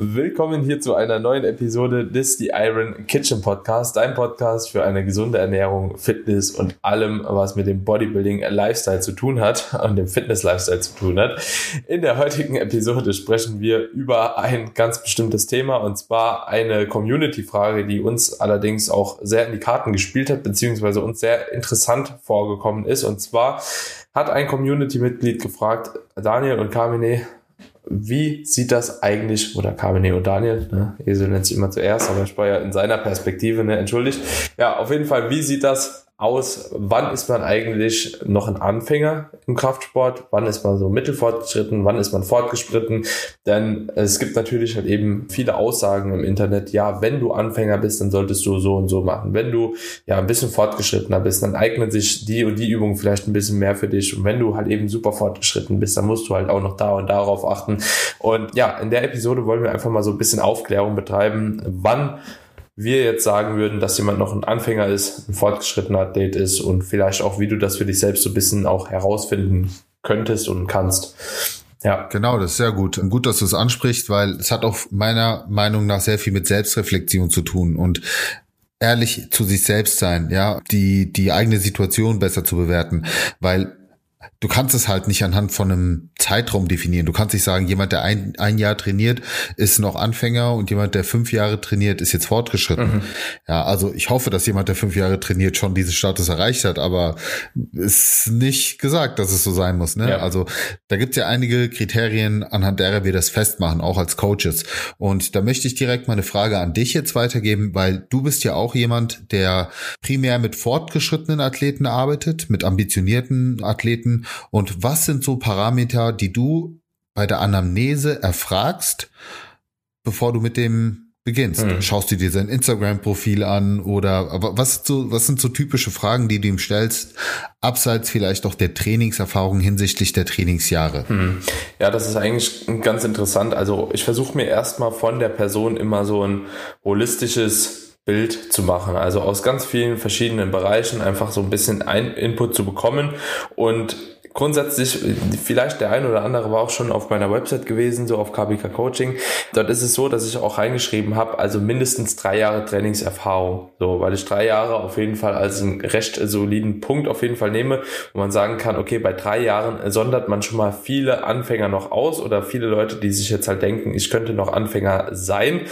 Willkommen hier zu einer neuen Episode des The Iron Kitchen Podcast, dein Podcast für eine gesunde Ernährung, Fitness und allem, was mit dem Bodybuilding Lifestyle zu tun hat und dem Fitness Lifestyle zu tun hat. In der heutigen Episode sprechen wir über ein ganz bestimmtes Thema und zwar eine Community Frage, die uns allerdings auch sehr in die Karten gespielt hat, beziehungsweise uns sehr interessant vorgekommen ist. Und zwar hat ein Community Mitglied gefragt, Daniel und Carmine, wie sieht das eigentlich, oder Carmine und Daniel, ne? Esel nennt sich immer zuerst, aber ich war ja in seiner Perspektive, ne, entschuldigt. Ja, auf jeden Fall, wie sieht das aus, wann ist man eigentlich noch ein Anfänger im Kraftsport, wann ist man so mittelfortgeschritten, wann ist man fortgeschritten, denn es gibt natürlich halt eben viele Aussagen im Internet, ja, wenn du Anfänger bist, dann solltest du so und so machen, wenn du ja ein bisschen fortgeschrittener bist, dann eignet sich die und die Übung vielleicht ein bisschen mehr für dich. Und wenn du halt eben super fortgeschritten bist, dann musst du halt auch noch da und darauf achten. Und ja, in der Episode wollen wir einfach mal so ein bisschen Aufklärung betreiben, wann wir jetzt sagen würden, dass jemand noch ein Anfänger ist, ein fortgeschrittener Athlet ist und vielleicht auch, wie du das für dich selbst so ein bisschen auch herausfinden könntest und kannst. Ja. Genau, das ist sehr gut. Und gut, dass du es ansprichst, weil es hat auch meiner Meinung nach sehr viel mit Selbstreflexion zu tun und ehrlich zu sich selbst sein, ja, die, die eigene Situation besser zu bewerten, weil du kannst es halt nicht anhand von einem Zeitraum definieren. Du kannst nicht sagen, jemand, der ein, ein Jahr trainiert, ist noch Anfänger und jemand, der fünf Jahre trainiert, ist jetzt fortgeschritten. Mhm. Ja, also ich hoffe, dass jemand, der fünf Jahre trainiert, schon diesen Status erreicht hat, aber ist nicht gesagt, dass es so sein muss. Ne? Ja. Also da gibt es ja einige Kriterien, anhand derer wir das festmachen, auch als Coaches. Und da möchte ich direkt mal eine Frage an dich jetzt weitergeben, weil du bist ja auch jemand, der primär mit fortgeschrittenen Athleten arbeitet, mit ambitionierten Athleten und was sind so Parameter, die du bei der Anamnese erfragst, bevor du mit dem beginnst? Hm. Schaust du dir sein Instagram-Profil an oder was, so, was sind so typische Fragen, die du ihm stellst, abseits vielleicht auch der Trainingserfahrung hinsichtlich der Trainingsjahre? Hm. Ja, das ist eigentlich ganz interessant. Also ich versuche mir erstmal von der Person immer so ein holistisches Bild zu machen. Also aus ganz vielen verschiedenen Bereichen einfach so ein bisschen ein Input zu bekommen und grundsätzlich, vielleicht der ein oder andere war auch schon auf meiner Website gewesen, so auf KBK Coaching. Dort ist es so, dass ich auch reingeschrieben habe, also mindestens drei Jahre Trainingserfahrung. So, weil ich drei Jahre auf jeden Fall als einen recht soliden Punkt auf jeden Fall nehme, wo man sagen kann, okay, bei drei Jahren sondert man schon mal viele Anfänger noch aus oder viele Leute, die sich jetzt halt denken, ich könnte noch Anfänger sein.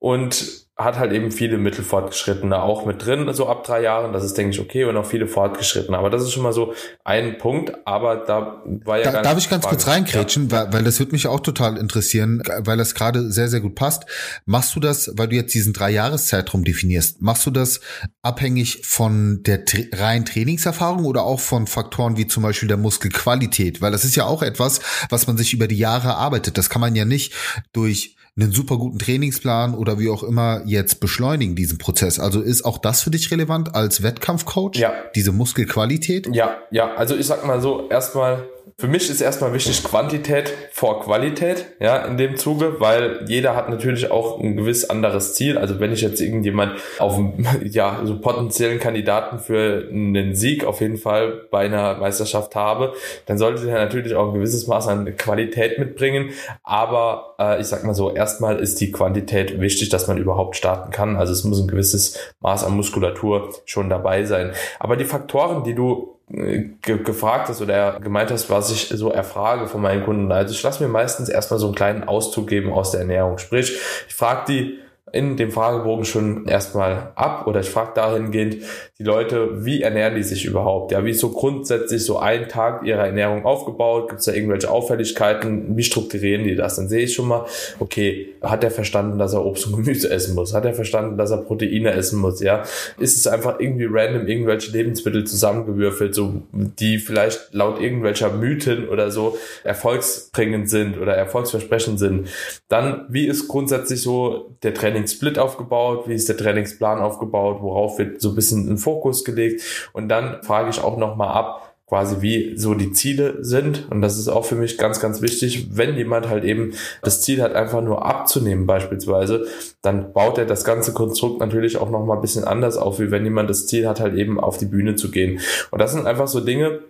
Und hat halt eben viele Mittelfortgeschrittene auch mit drin, so ab drei Jahren. Das ist, denke ich, okay und auch viele Fortgeschrittene. Aber das ist schon mal so ein Punkt. Aber da war ja da, Darf ich ganz Frage. kurz reinkrätschen, ja. weil, weil das würde mich auch total interessieren, weil das gerade sehr, sehr gut passt. Machst du das, weil du jetzt diesen drei Jahreszeitraum definierst, machst du das abhängig von der reinen Trainingserfahrung oder auch von Faktoren wie zum Beispiel der Muskelqualität? Weil das ist ja auch etwas, was man sich über die Jahre arbeitet. Das kann man ja nicht durch einen super guten Trainingsplan oder wie auch immer jetzt beschleunigen diesen Prozess. Also ist auch das für dich relevant als Wettkampfcoach? Ja. Diese Muskelqualität? Ja, ja. Also ich sag mal so, erstmal für mich ist erstmal wichtig Quantität vor Qualität, ja, in dem Zuge, weil jeder hat natürlich auch ein gewiss anderes Ziel. Also wenn ich jetzt irgendjemand auf ja, so potenziellen Kandidaten für einen Sieg auf jeden Fall bei einer Meisterschaft habe, dann sollte er natürlich auch ein gewisses Maß an Qualität mitbringen. Aber äh, ich sag mal so, erstmal ist die Quantität wichtig, dass man überhaupt starten kann. Also es muss ein gewisses Maß an Muskulatur schon dabei sein. Aber die Faktoren, die du ge gefragt hast oder gemeint hast, was ich so erfrage von meinen Kunden. Also ich lasse mir meistens erstmal so einen kleinen Auszug geben aus der Ernährung. Sprich, ich frage die, in dem Fragebogen schon erstmal ab oder ich frage dahingehend die Leute, wie ernähren die sich überhaupt? Ja, wie ist so grundsätzlich so ein Tag ihrer Ernährung aufgebaut? Gibt es da irgendwelche Auffälligkeiten? Wie strukturieren die das? Dann sehe ich schon mal, okay, hat er verstanden, dass er Obst und Gemüse essen muss? Hat er verstanden, dass er Proteine essen muss? Ja, ist es einfach irgendwie random irgendwelche Lebensmittel zusammengewürfelt, so die vielleicht laut irgendwelcher Mythen oder so erfolgsbringend sind oder erfolgsversprechend sind? Dann, wie ist grundsätzlich so der Training Trainingssplit aufgebaut, wie ist der Trainingsplan aufgebaut, worauf wird so ein bisschen ein Fokus gelegt und dann frage ich auch nochmal ab, quasi wie so die Ziele sind. Und das ist auch für mich ganz, ganz wichtig. Wenn jemand halt eben das Ziel hat, einfach nur abzunehmen beispielsweise, dann baut er das ganze Konstrukt natürlich auch nochmal ein bisschen anders auf, wie wenn jemand das Ziel hat, halt eben auf die Bühne zu gehen. Und das sind einfach so Dinge,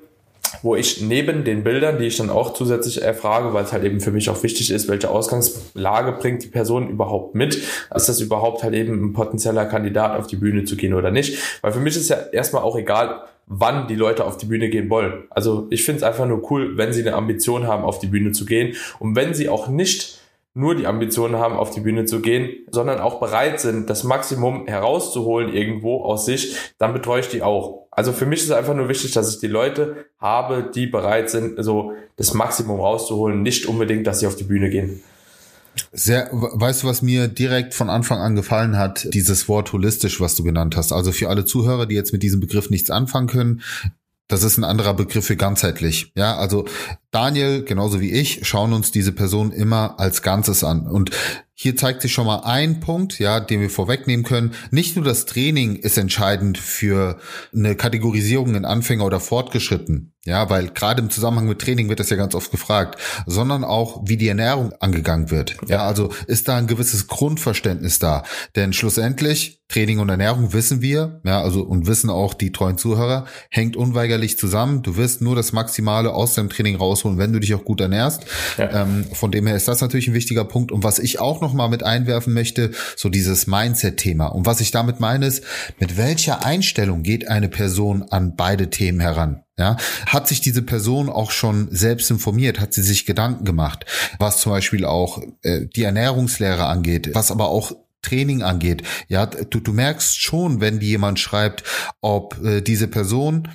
wo ich neben den Bildern, die ich dann auch zusätzlich erfrage, weil es halt eben für mich auch wichtig ist, welche Ausgangslage bringt die Person überhaupt mit? Ist das überhaupt halt eben ein potenzieller Kandidat auf die Bühne zu gehen oder nicht? Weil für mich ist ja erstmal auch egal, wann die Leute auf die Bühne gehen wollen. Also ich finde es einfach nur cool, wenn sie eine Ambition haben, auf die Bühne zu gehen und wenn sie auch nicht nur die Ambitionen haben, auf die Bühne zu gehen, sondern auch bereit sind, das Maximum herauszuholen irgendwo aus sich, dann betreue ich die auch. Also für mich ist einfach nur wichtig, dass ich die Leute habe, die bereit sind, so das Maximum rauszuholen, nicht unbedingt, dass sie auf die Bühne gehen. Sehr, weißt du, was mir direkt von Anfang an gefallen hat? Dieses Wort holistisch, was du genannt hast. Also für alle Zuhörer, die jetzt mit diesem Begriff nichts anfangen können, das ist ein anderer Begriff für ganzheitlich. Ja, also Daniel, genauso wie ich, schauen uns diese Person immer als Ganzes an. Und hier zeigt sich schon mal ein Punkt, ja, den wir vorwegnehmen können. Nicht nur das Training ist entscheidend für eine Kategorisierung in Anfänger oder Fortgeschritten, ja, weil gerade im Zusammenhang mit Training wird das ja ganz oft gefragt, sondern auch, wie die Ernährung angegangen wird. Ja, also ist da ein gewisses Grundverständnis da. Denn schlussendlich, Training und Ernährung wissen wir, ja, also und wissen auch die treuen Zuhörer, hängt unweigerlich zusammen. Du wirst nur das Maximale aus deinem Training rausholen, wenn du dich auch gut ernährst. Ja. Ähm, von dem her ist das natürlich ein wichtiger Punkt. Und was ich auch noch mal mit einwerfen möchte, so dieses Mindset-Thema. Und was ich damit meine ist, mit welcher Einstellung geht eine Person an beide Themen heran? Ja, hat sich diese Person auch schon selbst informiert? Hat sie sich Gedanken gemacht, was zum Beispiel auch äh, die Ernährungslehre angeht, was aber auch Training angeht. Ja, du, du merkst schon, wenn die jemand schreibt, ob äh, diese Person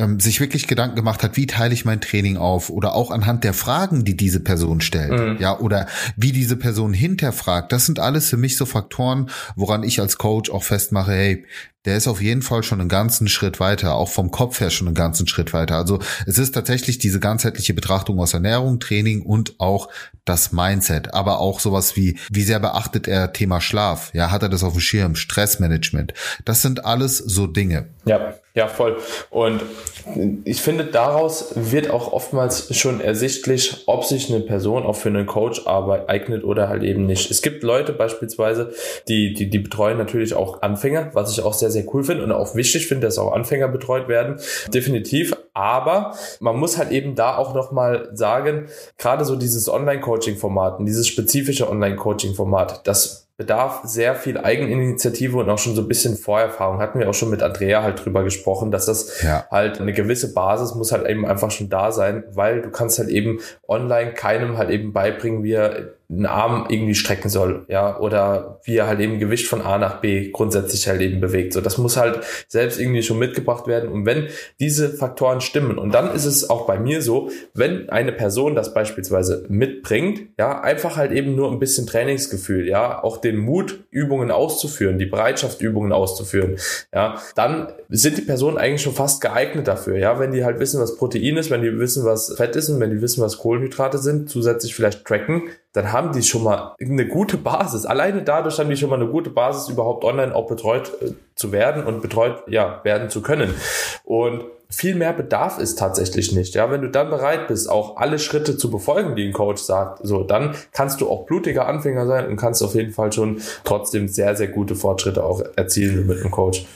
ähm, sich wirklich Gedanken gemacht hat, wie teile ich mein Training auf oder auch anhand der Fragen, die diese Person stellt, mhm. ja, oder wie diese Person hinterfragt. Das sind alles für mich so Faktoren, woran ich als Coach auch festmache, hey, der ist auf jeden Fall schon einen ganzen Schritt weiter, auch vom Kopf her schon einen ganzen Schritt weiter. Also es ist tatsächlich diese ganzheitliche Betrachtung aus Ernährung, Training und auch das Mindset, aber auch sowas wie, wie sehr beachtet er Thema Schlaf? Ja, hat er das auf dem Schirm? Stressmanagement. Das sind alles so Dinge. Ja, ja, voll. Und ich finde, daraus wird auch oftmals schon ersichtlich, ob sich eine Person auch für einen Coach eignet oder halt eben nicht. Es gibt Leute beispielsweise, die, die, die betreuen natürlich auch Anfänger, was ich auch sehr, sehr cool finde und auch wichtig finde, dass auch Anfänger betreut werden. Definitiv. Aber man muss halt eben da auch nochmal sagen, gerade so dieses Online-Coaching-Format, dieses spezifische Online-Coaching-Format, das bedarf sehr viel Eigeninitiative und auch schon so ein bisschen Vorerfahrung. Hatten wir auch schon mit Andrea halt drüber gesprochen, dass das ja. halt eine gewisse Basis muss halt eben einfach schon da sein, weil du kannst halt eben online keinem halt eben beibringen, wie er einen Arm irgendwie strecken soll, ja, oder wie er halt eben Gewicht von A nach B grundsätzlich halt eben bewegt. So, das muss halt selbst irgendwie schon mitgebracht werden. Und wenn diese Faktoren stimmen, und dann ist es auch bei mir so, wenn eine Person das beispielsweise mitbringt, ja, einfach halt eben nur ein bisschen Trainingsgefühl, ja, auch den Mut, Übungen auszuführen, die Bereitschaft, Übungen auszuführen, ja, dann sind die Personen eigentlich schon fast geeignet dafür, ja, wenn die halt wissen, was Protein ist, wenn die wissen, was Fett ist und wenn die wissen, was Kohlenhydrate sind, zusätzlich vielleicht tracken, dann haben die schon mal eine gute Basis. Alleine dadurch haben die schon mal eine gute Basis, überhaupt online auch betreut äh, zu werden und betreut ja werden zu können. Und viel mehr bedarf es tatsächlich nicht. Ja, wenn du dann bereit bist, auch alle Schritte zu befolgen, die ein Coach sagt, so, dann kannst du auch blutiger Anfänger sein und kannst auf jeden Fall schon trotzdem sehr, sehr gute Fortschritte auch erzielen mit einem Coach.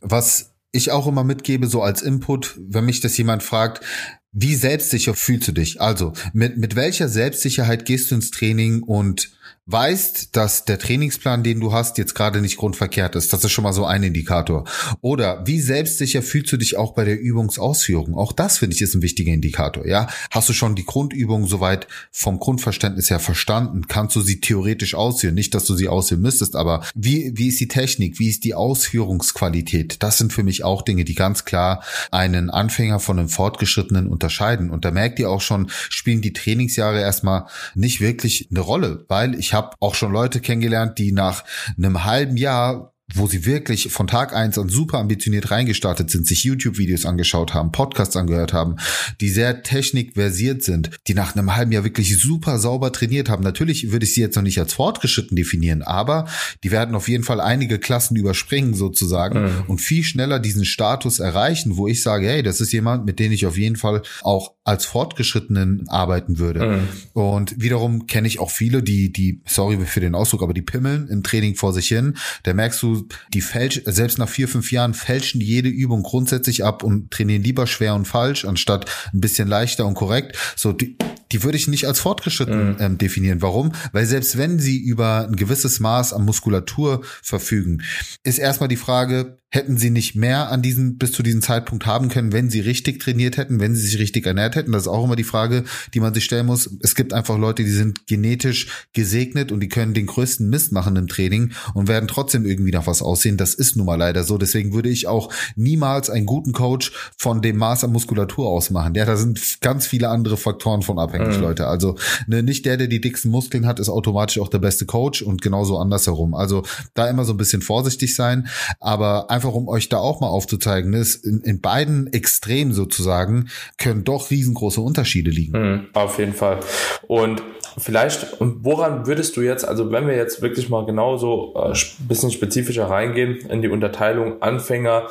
Was ich auch immer mitgebe, so als Input, wenn mich das jemand fragt, wie selbstsicher fühlst du dich? Also, mit, mit welcher Selbstsicherheit gehst du ins Training und weißt, dass der Trainingsplan, den du hast, jetzt gerade nicht grundverkehrt ist. Das ist schon mal so ein Indikator. Oder wie selbstsicher fühlst du dich auch bei der Übungsausführung? Auch das finde ich ist ein wichtiger Indikator. Ja, hast du schon die Grundübung soweit vom Grundverständnis her verstanden? Kannst du sie theoretisch ausführen? Nicht, dass du sie ausführen müsstest, aber wie wie ist die Technik? Wie ist die Ausführungsqualität? Das sind für mich auch Dinge, die ganz klar einen Anfänger von einem Fortgeschrittenen unterscheiden. Und da merkt ihr auch schon, spielen die Trainingsjahre erstmal nicht wirklich eine Rolle, weil ich habe auch schon Leute kennengelernt, die nach einem halben Jahr wo sie wirklich von Tag eins an super ambitioniert reingestartet sind, sich YouTube-Videos angeschaut haben, Podcasts angehört haben, die sehr technikversiert sind, die nach einem halben Jahr wirklich super sauber trainiert haben. Natürlich würde ich sie jetzt noch nicht als fortgeschritten definieren, aber die werden auf jeden Fall einige Klassen überspringen sozusagen mhm. und viel schneller diesen Status erreichen, wo ich sage, hey, das ist jemand, mit dem ich auf jeden Fall auch als Fortgeschrittenen arbeiten würde. Mhm. Und wiederum kenne ich auch viele, die, die, sorry für den Ausdruck, aber die pimmeln im Training vor sich hin. Da merkst du, du, die fälsch, selbst nach vier, fünf Jahren fälschen jede Übung grundsätzlich ab und trainieren lieber schwer und falsch, anstatt ein bisschen leichter und korrekt. So, die, die würde ich nicht als fortgeschritten mhm. ähm, definieren. Warum? Weil selbst wenn sie über ein gewisses Maß an Muskulatur verfügen, ist erstmal die Frage, hätten sie nicht mehr an diesen bis zu diesem Zeitpunkt haben können, wenn sie richtig trainiert hätten, wenn sie sich richtig ernährt hätten. Das ist auch immer die Frage, die man sich stellen muss. Es gibt einfach Leute, die sind genetisch gesegnet und die können den größten Mist machen im Training und werden trotzdem irgendwie nach was aussehen. Das ist nun mal leider so. Deswegen würde ich auch niemals einen guten Coach von dem Maß an Muskulatur ausmachen. Ja, da sind ganz viele andere Faktoren von abhängig, mhm. Leute. Also ne, nicht der, der die dicksten Muskeln hat, ist automatisch auch der beste Coach und genauso andersherum. Also da immer so ein bisschen vorsichtig sein, aber einfach um euch da auch mal aufzuzeigen, ist in, in beiden Extremen sozusagen können doch riesengroße Unterschiede liegen. Mhm, auf jeden Fall. Und vielleicht, und woran würdest du jetzt, also wenn wir jetzt wirklich mal genauso äh, bisschen spezifischer reingehen in die Unterteilung Anfänger,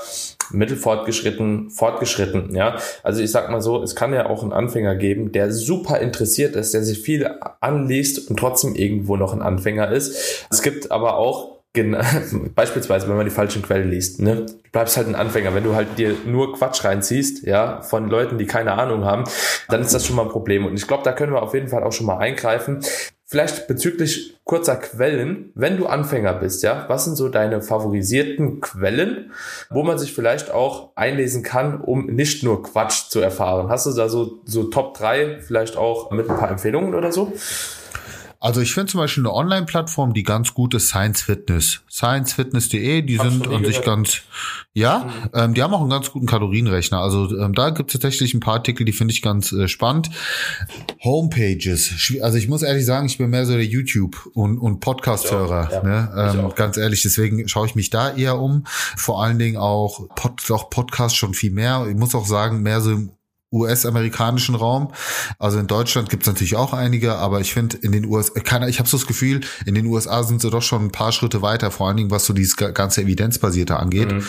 mittelfortgeschritten, fortgeschritten, ja. Also ich sag mal so, es kann ja auch einen Anfänger geben, der super interessiert ist, der sich viel anliest und trotzdem irgendwo noch ein Anfänger ist. Es gibt aber auch beispielsweise, wenn man die falschen Quellen liest, ne? Du bleibst halt ein Anfänger. Wenn du halt dir nur Quatsch reinziehst, ja, von Leuten, die keine Ahnung haben, dann ist das schon mal ein Problem. Und ich glaube, da können wir auf jeden Fall auch schon mal eingreifen. Vielleicht bezüglich kurzer Quellen, wenn du Anfänger bist, ja, was sind so deine favorisierten Quellen, wo man sich vielleicht auch einlesen kann, um nicht nur Quatsch zu erfahren? Hast du da so, so Top 3 vielleicht auch mit ein paar Empfehlungen oder so? Also ich finde zum Beispiel eine Online-Plattform, die ganz gut ist, Science Fitness. ScienceFitness.de, die Hab's sind an sich ganz, ja, mhm. ähm, die haben auch einen ganz guten Kalorienrechner. Also ähm, da gibt es tatsächlich ein paar Artikel, die finde ich ganz äh, spannend. Homepages. Also ich muss ehrlich sagen, ich bin mehr so der YouTube- und, und Podcast-Hörer. Ja, ne? ähm, ganz ehrlich, deswegen schaue ich mich da eher um. Vor allen Dingen auch, Pod, auch Podcast schon viel mehr. Ich muss auch sagen, mehr so im US-amerikanischen Raum. Also in Deutschland gibt es natürlich auch einige, aber ich finde in den USA, kann, ich habe so das Gefühl, in den USA sind sie doch schon ein paar Schritte weiter, vor allen Dingen was so dieses ganze Evidenzbasierte angeht. Mhm.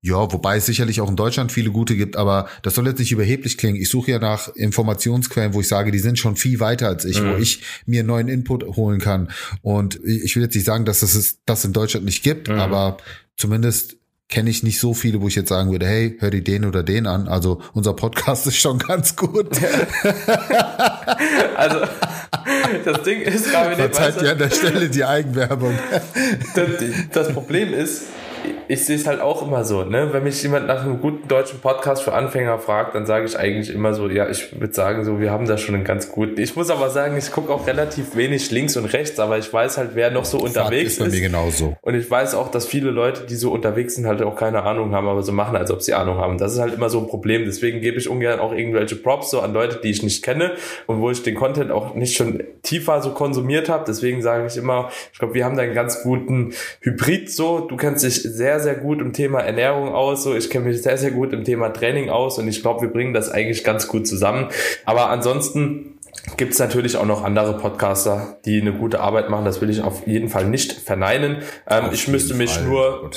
Ja, wobei es sicherlich auch in Deutschland viele gute gibt, aber das soll jetzt nicht überheblich klingen. Ich suche ja nach Informationsquellen, wo ich sage, die sind schon viel weiter als ich, mhm. wo ich mir neuen Input holen kann. Und ich will jetzt nicht sagen, dass es das in Deutschland nicht gibt, mhm. aber zumindest kenne ich nicht so viele, wo ich jetzt sagen würde, hey, hör dir den oder den an. Also unser Podcast ist schon ganz gut. also das Ding ist, gerade Verzeiht ja an der Stelle die Eigenwerbung. das, das Problem ist, ich sehe es halt auch immer so, ne? Wenn mich jemand nach einem guten deutschen Podcast für Anfänger fragt, dann sage ich eigentlich immer so, ja, ich würde sagen, so, wir haben da schon einen ganz guten. Ich muss aber sagen, ich gucke auch relativ wenig links und rechts, aber ich weiß halt, wer noch so unterwegs ist. Bei mir genauso. Und ich weiß auch, dass viele Leute, die so unterwegs sind, halt auch keine Ahnung haben, aber so machen, als ob sie Ahnung haben. Das ist halt immer so ein Problem. Deswegen gebe ich ungern auch irgendwelche Props so an Leute, die ich nicht kenne und wo ich den Content auch nicht schon tiefer so konsumiert habe. Deswegen sage ich immer, ich glaube, wir haben da einen ganz guten Hybrid so. Du kennst dich sehr, sehr gut im Thema Ernährung aus, so ich kenne mich sehr, sehr gut im Thema Training aus und ich glaube, wir bringen das eigentlich ganz gut zusammen. Aber ansonsten gibt es natürlich auch noch andere Podcaster, die eine gute Arbeit machen. Das will ich auf jeden Fall nicht verneinen. Ähm, ich müsste mich Fall. nur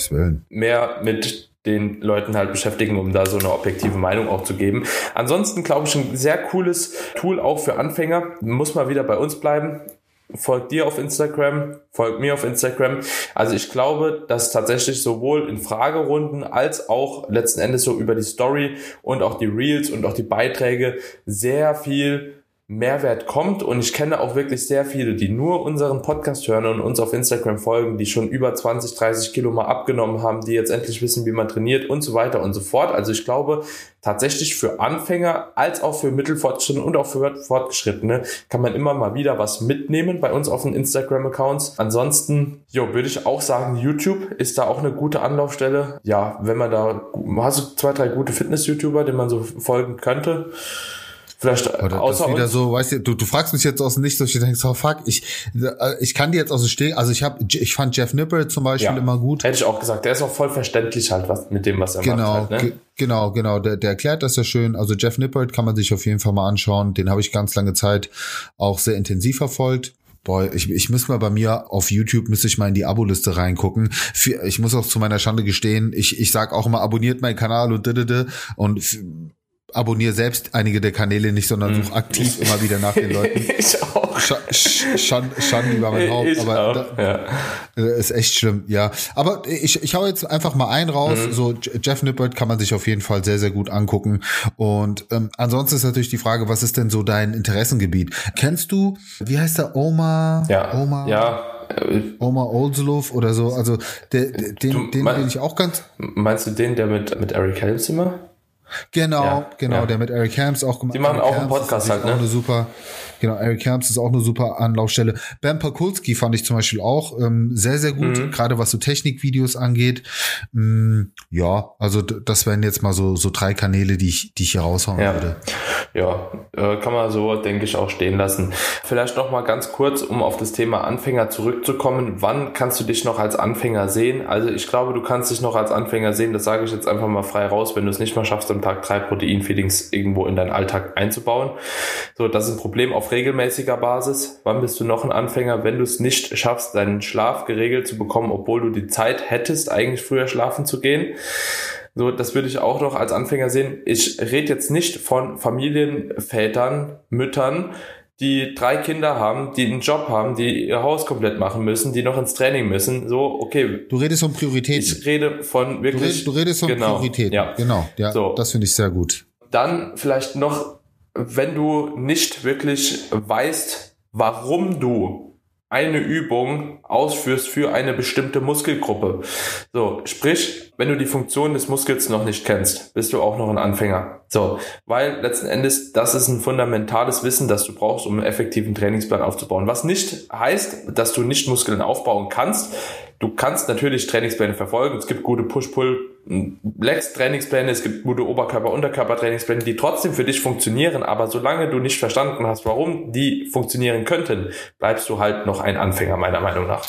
mehr mit den Leuten halt beschäftigen, um da so eine objektive Meinung auch zu geben. Ansonsten glaube ich ein sehr cooles Tool auch für Anfänger. Muss mal wieder bei uns bleiben folgt dir auf Instagram, folgt mir auf Instagram. Also ich glaube, dass tatsächlich sowohl in Fragerunden als auch letzten Endes so über die Story und auch die Reels und auch die Beiträge sehr viel Mehrwert kommt. Und ich kenne auch wirklich sehr viele, die nur unseren Podcast hören und uns auf Instagram folgen, die schon über 20, 30 Kilo mal abgenommen haben, die jetzt endlich wissen, wie man trainiert und so weiter und so fort. Also ich glaube, tatsächlich für Anfänger als auch für Mittelfortgeschrittene und auch für Fortgeschrittene kann man immer mal wieder was mitnehmen bei uns auf den Instagram-Accounts. Ansonsten, jo, würde ich auch sagen, YouTube ist da auch eine gute Anlaufstelle. Ja, wenn man da, hast du zwei, drei gute Fitness-YouTuber, denen man so folgen könnte? Vielleicht Oder außer das wieder so, weißt du, du, du fragst mich jetzt aus dem Nichts, dass ich denkst, oh fuck, ich, ich kann dir jetzt aus dem Stehen, also ich habe, ich fand Jeff Nipper zum Beispiel ja, immer gut. Hätte ich auch gesagt, der ist auch voll verständlich halt was mit dem, was er genau, macht. Halt, ne? Genau, genau, der, der erklärt das ja schön. Also Jeff Nippert kann man sich auf jeden Fall mal anschauen. Den habe ich ganz lange Zeit auch sehr intensiv verfolgt. Boah, ich, ich muss mal bei mir auf YouTube, müsste ich mal in die Abo-Liste reingucken. Ich muss auch zu meiner Schande gestehen, ich, ich sag auch immer, abonniert meinen Kanal und didede. Und abonniere selbst einige der Kanäle nicht, sondern suche aktiv immer wieder nach den Leuten. ich auch. Sch Schande Schand über mein Haupt. Ich aber auch, da, ja. äh, ist echt schlimm, ja. Aber ich, ich hau jetzt einfach mal einen raus. Mhm. So Jeff Nippert kann man sich auf jeden Fall sehr, sehr gut angucken. Und ähm, ansonsten ist natürlich die Frage, was ist denn so dein Interessengebiet? Kennst du, wie heißt der Oma? Ja, Oma? ja. Äh, Oma Oldslov oder so. Also der, der, den, Du den, mein- den ich auch ganz Meinst du den, der mit, mit Eric Helms immer? Genau, Ja, genau, ja. der mit Eric Helms auch gemacht. Die machen Eric auch einen Helms ist Podcast halt, ne? Auch eine super, genau, Eric Helms ist auch eine super Anlaufstelle. Ben Pakulski fand ich zum Beispiel auch ähm, sehr, sehr gut, Mhm. gerade was so Technikvideos angeht. Mm, ja, also das wären jetzt mal so so drei Kanäle, die ich, die ich hier raushauen Ja. würde. Ja, äh, kann man so, denke ich, auch stehen lassen. Vielleicht noch mal ganz kurz, um auf das Thema Anfänger zurückzukommen. Wann kannst du dich noch als Anfänger sehen? Also ich glaube, du kannst dich noch als Anfänger sehen. Das sage ich jetzt einfach mal frei raus, wenn du es nicht mal schaffst, Tag drei Proteinfeedings irgendwo in deinen Alltag einzubauen. So, das ist ein Problem auf regelmäßiger Basis. Wann bist du noch ein Anfänger, wenn du es nicht schaffst, deinen Schlaf geregelt zu bekommen, obwohl du die Zeit hättest, eigentlich früher schlafen zu gehen? So, das würde ich auch noch als Anfänger sehen. Ich rede jetzt nicht von Familienvätern, Müttern, die drei Kinder haben, die einen Job haben, die ihr Haus komplett machen müssen, die noch ins Training müssen. So, okay, Du redest um Prioritäten. ich rede von Du wirklich. redest, du redest um genau, Prioritäten. Ja. Genau, ja, So. das finde ich sehr gut. Dann vielleicht noch, wenn du nicht wirklich weißt, warum du eine Übung ausführst für eine bestimmte Muskelgruppe. So, sprich, wenn du die Funktion des Muskels noch nicht kennst, bist du auch noch ein Anfänger. So, weil letzten Endes, das ist ein fundamentales Wissen, das du brauchst, um einen effektiven Trainingsplan aufzubauen. Was nicht heißt, dass du nicht Muskeln aufbauen kannst. Du kannst natürlich Trainingspläne verfolgen. Es gibt gute Push-Pull-Legs-Trainingspläne, es gibt gute Oberkörper-Unterkörper-Trainingspläne, die trotzdem für dich funktionieren. Aber solange du nicht verstanden hast, warum die funktionieren könnten, bleibst du halt noch ein Anfänger, meiner Meinung nach.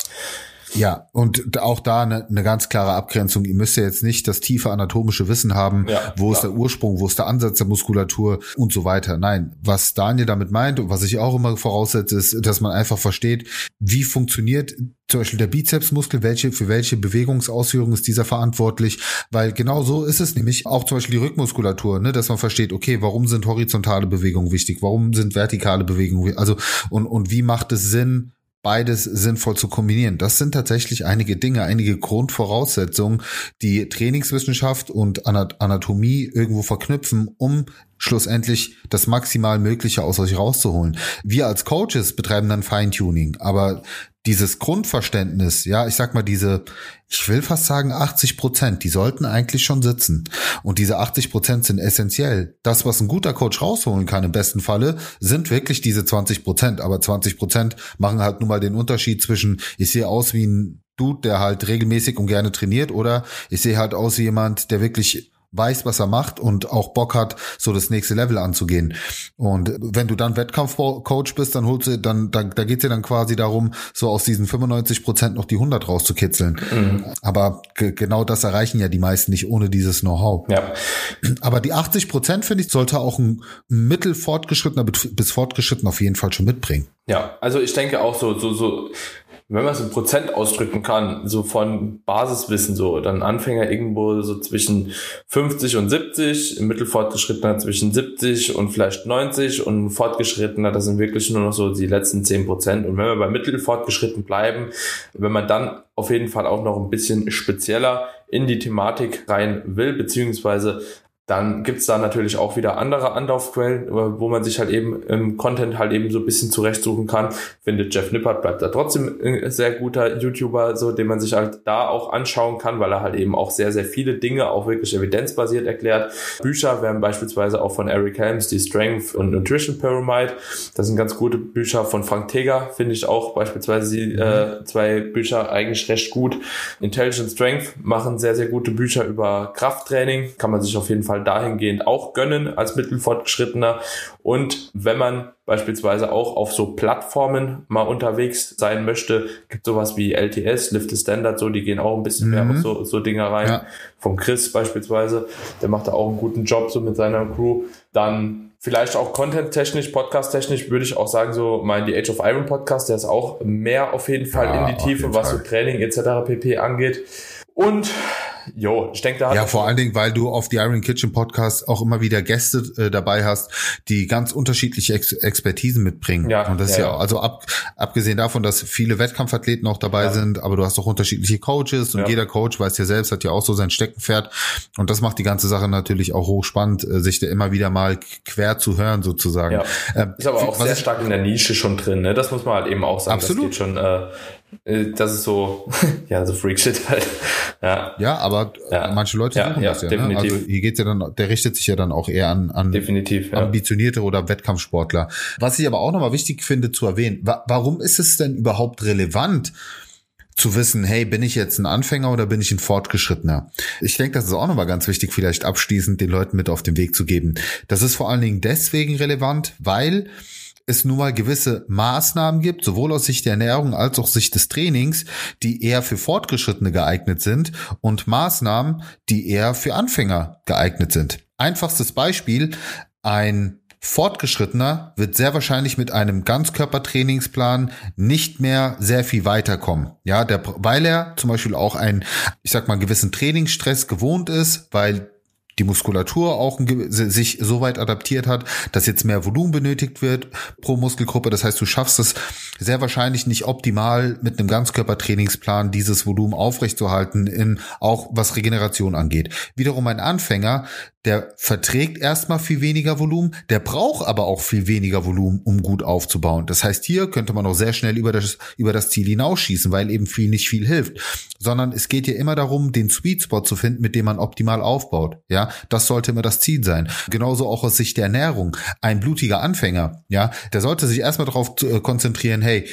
Ja, und auch da eine, eine ganz klare Abgrenzung. Ihr müsst ja jetzt nicht das tiefe anatomische Wissen haben, Ja, wo ist klar. der Ursprung, wo ist der Ansatz der Muskulatur und so weiter. Nein, was Daniel damit meint und was ich auch immer voraussetze, ist, dass man einfach versteht, wie funktioniert zum Beispiel der Bizepsmuskel, welche, für welche Bewegungsausführung ist dieser verantwortlich, weil genau so ist es nämlich auch zum Beispiel die Rückmuskulatur, ne, dass man versteht, okay, warum sind horizontale Bewegungen wichtig, warum sind vertikale Bewegungen, also und, und wie macht es Sinn, beides sinnvoll zu kombinieren. Das sind tatsächlich einige Dinge, einige Grundvoraussetzungen, die Trainingswissenschaft und Ana- Anatomie irgendwo verknüpfen, um schlussendlich das maximal Mögliche aus euch rauszuholen. Wir als Coaches betreiben dann Feintuning, aber dieses Grundverständnis, ja, ich sag mal diese, ich will fast sagen 80 Prozent, die sollten eigentlich schon sitzen. Und diese 80 Prozent sind essentiell. Das, was ein guter Coach rausholen kann im besten Falle, sind wirklich diese 20 Prozent. Aber 20 Prozent machen halt nun mal den Unterschied zwischen, ich sehe aus wie ein Dude, der halt regelmäßig und gerne trainiert, oder ich sehe halt aus wie jemand, der wirklich weiß, was er macht und auch Bock hat, so das nächste Level anzugehen. Und wenn du dann Wettkampfcoach bist, dann holst du, dann, da, da geht's dir dann quasi darum, so aus diesen 95 Prozent noch die 100 rauszukitzeln. Aber ge genau das erreichen ja die meisten nicht ohne dieses Know-how. Ja, Aber die 80 Prozent, finde ich, sollte auch ein mittelfortgeschrittener bis fortgeschritten auf jeden Fall schon mitbringen. ja. Also ich denke auch so, so, so, wenn man es in Prozent ausdrücken kann, so von Basiswissen so, dann Anfänger irgendwo so zwischen 50 und 70, im Mittelfortgeschrittener zwischen 70 und vielleicht 90 und Fortgeschrittener, das sind wirklich nur noch so die letzten 10 Prozent. Und wenn wir bei Mittelfortgeschritten bleiben, wenn man dann auf jeden Fall auch noch ein bisschen spezieller in die Thematik rein will, beziehungsweise dann gibt's da natürlich auch wieder andere Anlaufquellen, wo man sich halt eben im Content halt eben so ein bisschen zurechtsuchen kann. Findet Jeff Nippert bleibt da trotzdem ein sehr guter YouTuber, so den man sich halt da auch anschauen kann, weil er halt eben auch sehr, sehr viele Dinge auch wirklich evidenzbasiert erklärt. Bücher wären beispielsweise auch von Eric Helms, die Strength und Nutrition Pyramid. Das sind ganz gute Bücher von Frank Teger, finde ich auch beispielsweise die äh, zwei Bücher eigentlich recht gut. Intelligent Strength machen sehr, sehr gute Bücher über Krafttraining. Kann man sich auf jeden Fall dahingehend auch gönnen als Mittelfortgeschrittener. Und wenn man beispielsweise auch auf so Plattformen mal unterwegs sein möchte, gibt sowas wie LTS, Lift the Standard, so, die gehen auch ein bisschen mehr Mhm. auf so, so Dinge rein. Ja. Vom Chris beispielsweise, der macht da auch einen guten Job so mit seiner Crew. Dann vielleicht auch content-technisch, podcast-technisch würde ich auch sagen, so mein The Age of Iron Podcast, der ist auch mehr auf jeden Fall Ja, in die Tiefe, was Fall. so Training etc. pp. angeht. Und Jo, ich denke, da Ja, vor allen Dingen, weil du auf die Iron Kitchen Podcast auch immer wieder Gäste äh, dabei hast, die ganz unterschiedliche Ex Expertisen mitbringen. Ja, und das ist ja, ja, ja. also ab, abgesehen davon, dass viele Wettkampfathleten auch dabei Ja. sind, aber du hast auch unterschiedliche Coaches und Ja. jeder Coach weiß ja selbst, hat ja auch so sein Steckenpferd. Und das macht die ganze Sache natürlich auch hochspannend, äh, sich da immer wieder mal quer zu hören sozusagen. Ja. Ähm, Ist aber auch sehr stark in der Nische schon drin, ne? Das muss man halt eben auch sagen. Absolut. Das geht schon, äh, äh, das ist so, ja, so Freak-Shit halt. Ja, Ja, aber Ja. manche Leute Ja, suchen ja, das ja. Ne? definitiv. Also hier geht's ja dann, der richtet sich ja dann auch eher an, an definitiv. Ja. ambitionierte oder Wettkampfsportler. Was ich aber auch nochmal wichtig finde zu erwähnen, wa warum ist es denn überhaupt relevant, zu wissen, hey, bin ich jetzt ein Anfänger oder bin ich ein Fortgeschrittener? Ich denke, das ist auch nochmal ganz wichtig, vielleicht abschließend den Leuten mit auf den Weg zu geben. Das ist vor allen Dingen deswegen relevant, weil es nun mal gewisse Maßnahmen gibt, sowohl aus Sicht der Ernährung als auch Sicht des Trainings, die eher für Fortgeschrittene geeignet sind und Maßnahmen, die eher für Anfänger geeignet sind. Einfachstes Beispiel, ein Fortgeschrittener wird sehr wahrscheinlich mit einem Ganzkörpertrainingsplan nicht mehr sehr viel weiterkommen. Ja, der, weil er zum Beispiel auch einen, ich sag mal, gewissen Trainingsstress gewohnt ist, weil die Muskulatur auch sich so weit adaptiert hat, dass jetzt mehr Volumen benötigt wird pro Muskelgruppe. Das heißt, du schaffst es sehr wahrscheinlich nicht optimal mit einem Ganzkörpertrainingsplan dieses Volumen aufrechtzuerhalten, in auch was Regeneration angeht. Wiederum ein Anfänger, der verträgt erstmal viel weniger Volumen, der braucht aber auch viel weniger Volumen, um gut aufzubauen. Das heißt, hier könnte man auch sehr schnell über das, über das Ziel hinausschießen, weil eben viel nicht viel hilft. Sondern es geht ja immer darum, den Sweet Spot zu finden, mit dem man optimal aufbaut. Ja, das sollte immer das Ziel sein. Genauso auch aus Sicht der Ernährung. Ein blutiger Anfänger, ja, der sollte sich erstmal darauf äh, konzentrieren, hey,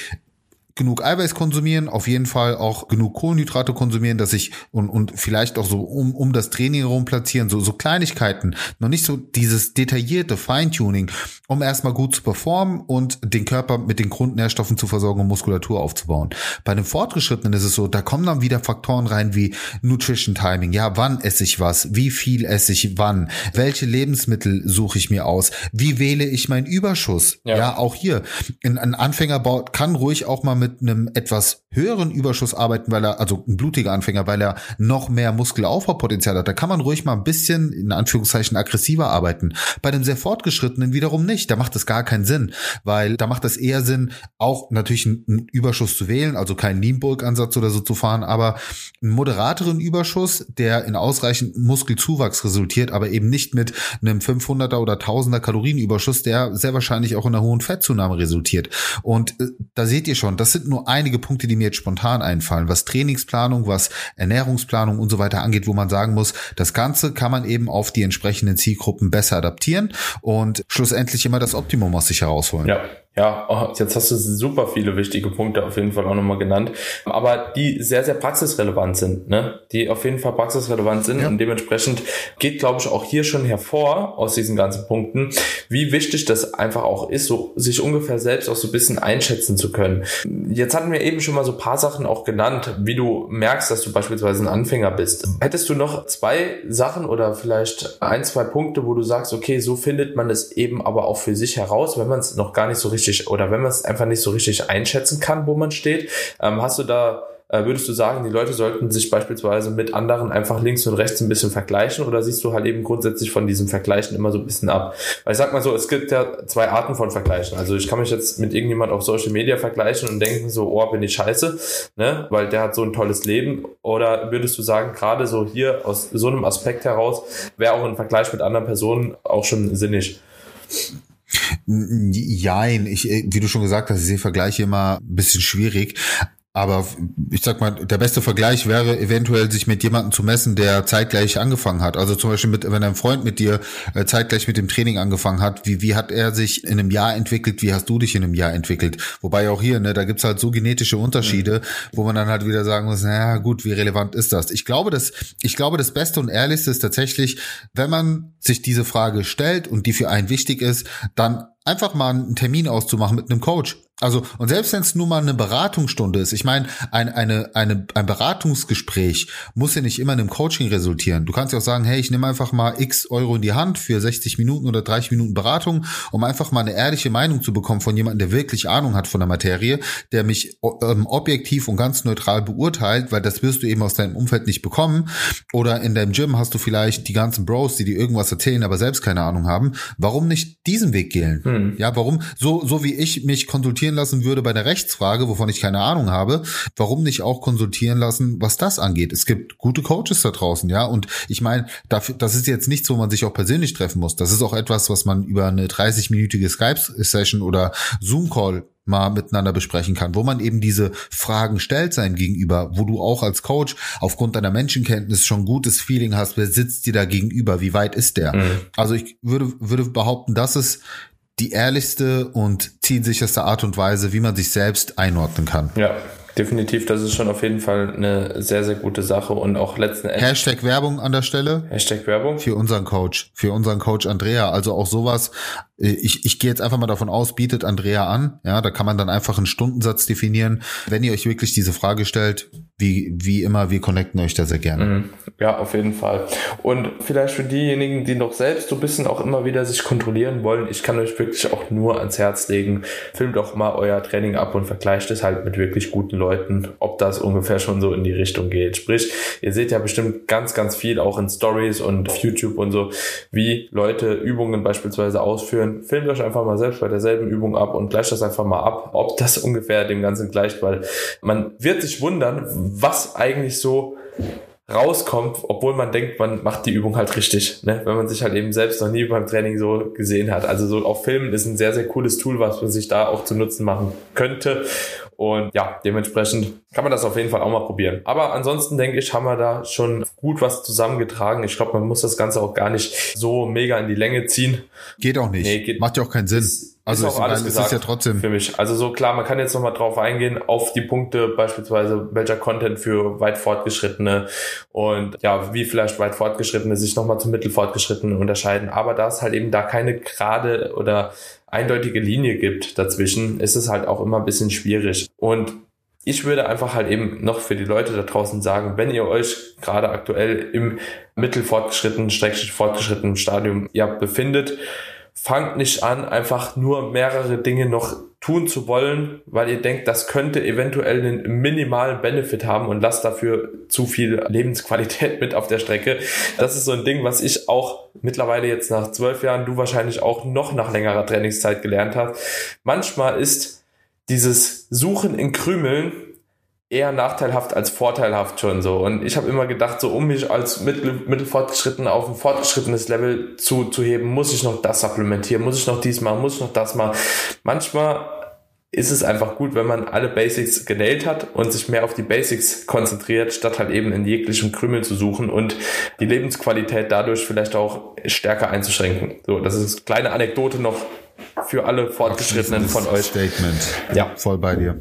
genug Eiweiß konsumieren, auf jeden Fall auch genug Kohlenhydrate konsumieren, dass ich und, und vielleicht auch so um, um das Training herum platzieren, so, so Kleinigkeiten, noch nicht so dieses detaillierte Feintuning, um erstmal gut zu performen und den Körper mit den Grundnährstoffen zu versorgen und Muskulatur aufzubauen. Bei den Fortgeschrittenen ist es so, da kommen dann wieder Faktoren rein wie Nutrition Timing, ja, wann esse ich was, wie viel esse ich wann, welche Lebensmittel suche ich mir aus, wie wähle ich meinen Überschuss, Ja. ja, auch hier. Ein, ein Anfänger baut, kann ruhig auch mal mit einem etwas höheren Überschuss arbeiten, weil er, also ein blutiger Anfänger, weil er noch mehr Muskelaufbaupotenzial hat. Da kann man ruhig mal ein bisschen, in Anführungszeichen, aggressiver arbeiten. Bei dem sehr fortgeschrittenen wiederum nicht. Da macht es gar keinen Sinn, weil da macht es eher Sinn, auch natürlich einen, Überschuss zu wählen, also keinen Lean-Bulk-Ansatz oder so zu fahren, aber einen moderateren Überschuss, der in ausreichend Muskelzuwachs resultiert, aber eben nicht mit einem 500er oder 1000er Kalorienüberschuss, der sehr wahrscheinlich auch in einer hohen Fettzunahme resultiert. Und äh, da seht ihr schon, das sind nur einige Punkte, die mir jetzt spontan einfallen, was Trainingsplanung, was Ernährungsplanung und so weiter angeht, wo man sagen muss, das Ganze kann man eben auf die entsprechenden Zielgruppen besser adaptieren und schlussendlich immer das Optimum aus sich herausholen. Ja, ja, oh, jetzt hast du super viele wichtige Punkte auf jeden Fall auch nochmal genannt, aber die sehr, sehr praxisrelevant sind, ne? Die auf jeden Fall praxisrelevant sind Ja. und dementsprechend geht, glaube ich, auch hier schon hervor aus diesen ganzen Punkten, wie wichtig das einfach auch ist, so sich ungefähr selbst auch so ein bisschen einschätzen zu können. Jetzt hatten wir eben schon mal so ein paar Sachen auch genannt, wie du merkst, dass du beispielsweise ein Anfänger bist. Hättest du noch zwei Sachen oder vielleicht ein, zwei Punkte, wo du sagst, okay, so findet man es eben aber auch für sich heraus, wenn man es noch gar nicht so richtig oder wenn man es einfach nicht so richtig einschätzen kann, wo man steht. Ähm, hast du da äh, würdest du sagen, die Leute sollten sich beispielsweise mit anderen einfach links und rechts ein bisschen vergleichen oder siehst du halt eben grundsätzlich von diesem Vergleichen immer so ein bisschen ab? Weil ich sag mal so, es gibt ja zwei Arten von Vergleichen. Also ich kann mich jetzt mit irgendjemand auf Social Media vergleichen und denken so, oh, bin ich scheiße, ne? weil der hat so ein tolles Leben. Oder würdest du sagen, gerade so hier aus so einem Aspekt heraus, wäre auch ein Vergleich mit anderen Personen auch schon sinnig? Jein, ich, äh, wie du schon gesagt hast, ich sehe Vergleiche immer ein bisschen schwierig. Aber ich sag mal, der beste Vergleich wäre eventuell, sich mit jemandem zu messen, der zeitgleich angefangen hat. Also zum Beispiel, mit, wenn ein Freund mit dir äh, zeitgleich mit dem Training angefangen hat, wie, wie hat er sich in einem Jahr entwickelt, wie hast du dich in einem Jahr entwickelt? Wobei auch hier, ne, da gibt's halt so genetische Unterschiede, wo man dann halt wieder sagen muss, naja, gut, wie relevant ist das? Ich glaube, das, ich glaube, das Beste und Ehrlichste ist tatsächlich, wenn man sich diese Frage stellt und die für einen wichtig ist, dann einfach mal einen Termin auszumachen mit einem Coach. Also, und selbst wenn es nur mal eine Beratungsstunde ist, ich meine, ein, eine, eine, ein Beratungsgespräch muss ja nicht immer in einem Coaching resultieren. Du kannst ja auch sagen, hey, ich nehme einfach mal x Euro in die Hand für 60 Minuten oder 30 Minuten Beratung, um einfach mal eine ehrliche Meinung zu bekommen von jemandem, der wirklich Ahnung hat von der Materie, der mich ähm, objektiv und ganz neutral beurteilt, weil das wirst du eben aus deinem Umfeld nicht bekommen. Oder in deinem Gym hast du vielleicht die ganzen Bros, die dir irgendwas erzählen, aber selbst keine Ahnung haben. Warum nicht diesen Weg gehen? Hm. Ja, warum? So, so wie ich mich konsultieren lassen würde bei der Rechtsfrage, wovon ich keine Ahnung habe, warum nicht auch konsultieren lassen, was das angeht? Es gibt gute Coaches da draußen, ja. Und ich meine, das ist jetzt nichts, wo man sich auch persönlich treffen muss. Das ist auch etwas, was man über eine 30-minütige Skype-Session oder Zoom-Call mal miteinander besprechen kann, wo man eben diese Fragen stellt sein gegenüber, wo du auch als Coach aufgrund deiner Menschenkenntnis schon gutes Feeling hast, wer sitzt dir da gegenüber, wie weit ist der? Mhm. Also ich würde, würde behaupten, das ist die ehrlichste und zielsicherste Art und Weise, wie man sich selbst einordnen kann. Ja, definitiv. Das ist schon auf jeden Fall eine sehr, sehr gute Sache und auch letzten Endes. Hashtag Werbung an der Stelle. Hashtag Werbung. Für unseren Coach, für unseren Coach Andrea. Also auch sowas. Ich, ich gehe jetzt einfach mal davon aus, bietet Andrea an. Ja, da kann man dann einfach einen Stundensatz definieren. Wenn ihr euch wirklich diese Frage stellt, wie, wie immer, wir connecten euch da sehr gerne. Mhm. Ja, auf jeden Fall. Und vielleicht für diejenigen, die noch selbst so ein bisschen auch immer wieder sich kontrollieren wollen, ich kann euch wirklich auch nur ans Herz legen, filmt doch mal euer Training ab und vergleicht es halt mit wirklich guten Leuten, ob das ungefähr schon so in die Richtung geht. Sprich, ihr seht ja bestimmt ganz, ganz viel auch in Stories und auf YouTube und so, wie Leute Übungen beispielsweise ausführen. Filmt euch einfach mal selbst bei derselben Übung ab und gleicht das einfach mal ab, ob das ungefähr dem Ganzen gleicht, weil man wird sich wundern, was eigentlich so rauskommt, obwohl man denkt, man macht die Übung halt richtig, ne? wenn man sich halt eben selbst noch nie beim Training so gesehen hat. Also so auf Filmen ist ein sehr, sehr cooles Tool, was man sich da auch zu Nutzen machen könnte. Und ja, dementsprechend kann man das auf jeden Fall auch mal probieren. Aber ansonsten denke ich, haben wir da schon gut was zusammengetragen. Ich glaube, man muss das Ganze auch gar nicht so mega in die Länge ziehen. Geht auch nicht. Nee, geht, Macht ja auch keinen Sinn. Also ist auch alles gesagt ist ja trotzdem für mich. Also so klar, man kann jetzt nochmal drauf eingehen auf die Punkte beispielsweise welcher Content für weit fortgeschrittene und ja wie vielleicht weit fortgeschrittene sich nochmal zum mittelfortgeschrittenen unterscheiden. Aber da es halt eben da keine gerade oder eindeutige Linie gibt dazwischen, ist es halt auch immer ein bisschen schwierig. Und ich würde einfach halt eben noch für die Leute da draußen sagen, wenn ihr euch gerade aktuell im mittelfortgeschrittenen, schrägstrich fortgeschrittenen Stadium ja befindet, fangt nicht an, einfach nur mehrere Dinge noch tun zu wollen, weil ihr denkt, das könnte eventuell einen minimalen Benefit haben und lasst dafür zu viel Lebensqualität mit auf der Strecke. Das ist so ein Ding, was ich auch mittlerweile jetzt nach zwölf Jahren, du wahrscheinlich auch noch nach längerer Trainingszeit gelernt hast. Manchmal ist dieses Suchen in Krümeln eher nachteilhaft als vorteilhaft schon so. Und ich habe immer gedacht, so um mich als mittel, mittelfortgeschritten auf ein fortgeschrittenes Level zu, zu heben, muss ich noch das supplementieren, muss ich noch dies machen, muss ich noch das machen. Manchmal ist es einfach gut, wenn man alle Basics genäht hat und sich mehr auf die Basics konzentriert, statt halt eben in jeglichem Krümel zu suchen und die Lebensqualität dadurch vielleicht auch stärker einzuschränken. So, das ist eine kleine Anekdote noch für alle Fortgeschrittenen von euch. Statement. Ja. Voll bei dir.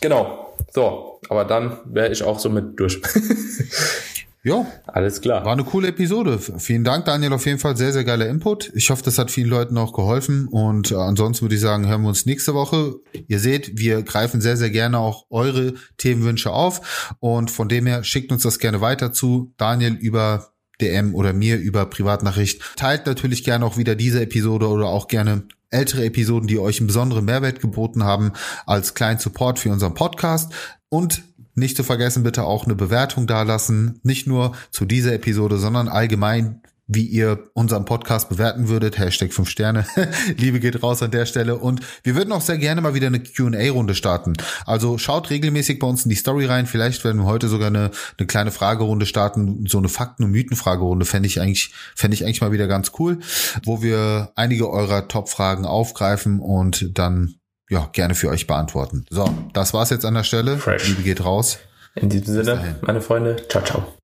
Genau. So, aber dann wäre ich auch so mit durch. Ja. Alles klar. War eine coole Episode. Vielen Dank, Daniel. Auf jeden Fall sehr, sehr geiler Input. Ich hoffe, das hat vielen Leuten auch geholfen. Und äh, ansonsten würde ich sagen, hören wir uns nächste Woche. Ihr seht, wir greifen sehr, sehr gerne auch eure Themenwünsche auf. Und von dem her schickt uns das gerne weiter zu. Daniel über DM oder mir über Privatnachricht. Teilt natürlich gerne auch wieder diese Episode oder auch gerne ältere Episoden, die euch einen besonderen Mehrwert geboten haben, als kleinen Support für unseren Podcast. Und nicht zu vergessen, bitte auch eine Bewertung dalassen. Nicht nur zu dieser Episode, sondern allgemein wie ihr unseren Podcast bewerten würdet. Hashtag 5 Sterne. Liebe geht raus an der Stelle. Und wir würden auch sehr gerne mal wieder eine Q&A-Runde starten. Also schaut regelmäßig bei uns in die Story rein. Vielleicht werden wir heute sogar eine, eine kleine Fragerunde starten. So eine Fakten- und Mythen-Fragerunde fände ich eigentlich, fände ich eigentlich mal wieder ganz cool, wo wir einige eurer Top-Fragen aufgreifen und dann ja, gerne für euch beantworten. So, das war's jetzt an der Stelle. Fresh. Liebe geht raus. In diesem Sinne, meine Freunde, ciao, ciao.